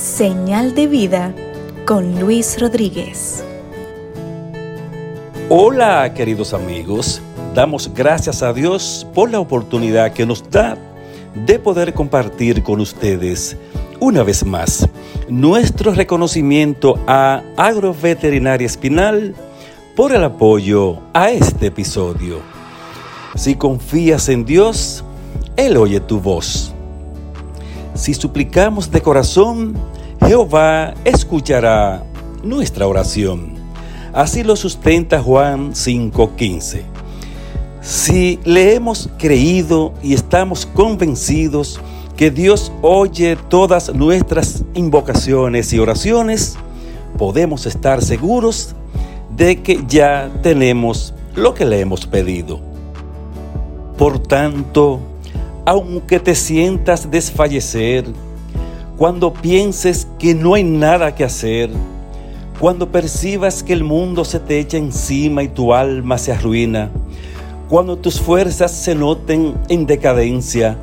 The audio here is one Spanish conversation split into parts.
Señal de vida con Luis Rodríguez. Hola queridos amigos, damos gracias a Dios por la oportunidad que nos da de poder compartir con ustedes una vez más nuestro reconocimiento a Agroveterinaria Espinal por el apoyo a este episodio. Si confías en Dios, Él oye tu voz. Si suplicamos de corazón, Jehová escuchará nuestra oración. Así lo sustenta Juan 5:15. Si le hemos creído y estamos convencidos que Dios oye todas nuestras invocaciones y oraciones, podemos estar seguros de que ya tenemos lo que le hemos pedido. Por tanto, aunque te sientas desfallecer, cuando pienses que no hay nada que hacer, cuando percibas que el mundo se te echa encima y tu alma se arruina, cuando tus fuerzas se noten en decadencia,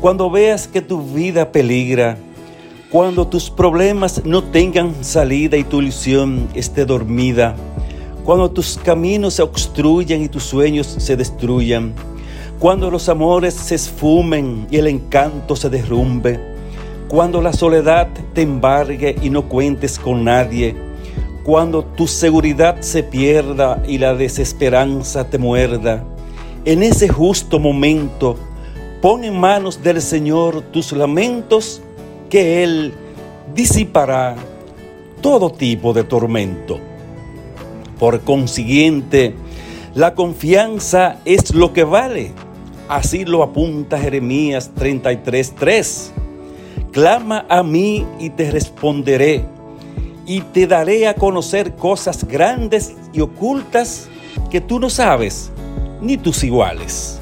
cuando veas que tu vida peligra, cuando tus problemas no tengan salida y tu ilusión esté dormida, cuando tus caminos se obstruyan y tus sueños se destruyan, cuando los amores se esfumen y el encanto se derrumbe, cuando la soledad te embargue y no cuentes con nadie, cuando tu seguridad se pierda y la desesperanza te muerda, en ese justo momento, pon en manos del Señor tus lamentos, que Él disipará todo tipo de tormento. Por consiguiente, la confianza es lo que vale. Así lo apunta Jeremías 33:3. Clama a mí y te responderé, y te daré a conocer cosas grandes y ocultas que tú no sabes, ni tus iguales.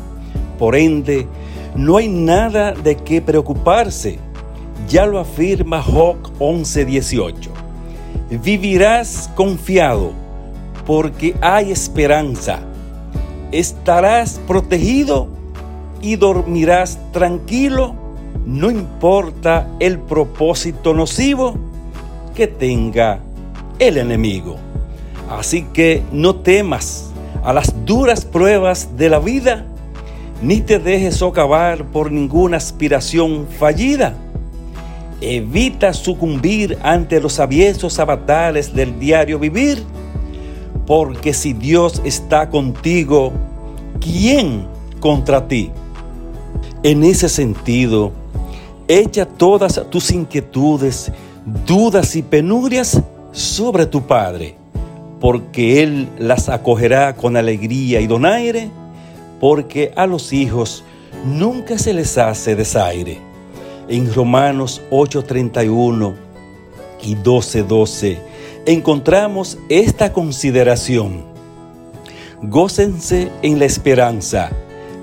Por ende, no hay nada de qué preocuparse. Ya lo afirma Job 11:18. Vivirás confiado porque hay esperanza. Estarás protegido y dormirás tranquilo, no importa el propósito nocivo que tenga el enemigo. Así que no temas a las duras pruebas de la vida, ni te dejes socavar por ninguna aspiración fallida. Evita sucumbir ante los aviesos avatares del diario vivir porque si Dios está contigo, ¿quién contra ti? En ese sentido, echa todas tus inquietudes, dudas y penurias sobre tu Padre, porque Él las acogerá con alegría y donaire, porque a los hijos nunca se les hace desaire. En Romanos 8:31 y 12:12 encontramos esta consideración. Gócense en la esperanza,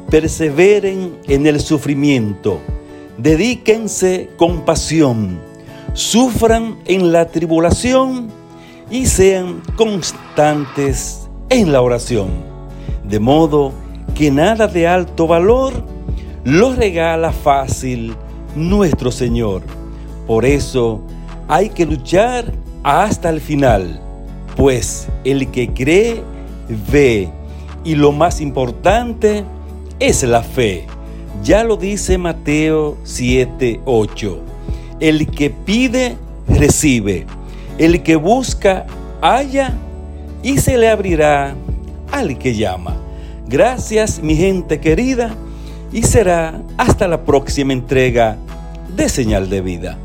perseveren en el sufrimiento, dedíquense con pasión, sufran en la tribulación y sean constantes en la oración, de modo que nada de alto valor lo regala fácil nuestro Señor. Por eso hay que luchar hasta el final, pues el que cree, ve, y lo más importante es la fe. Ya lo dice Mateo 7, 8. El que pide, recibe. El que busca, halla, y se le abrirá al que llama. Gracias mi gente querida, y será hasta la próxima entrega de Señal de Vida.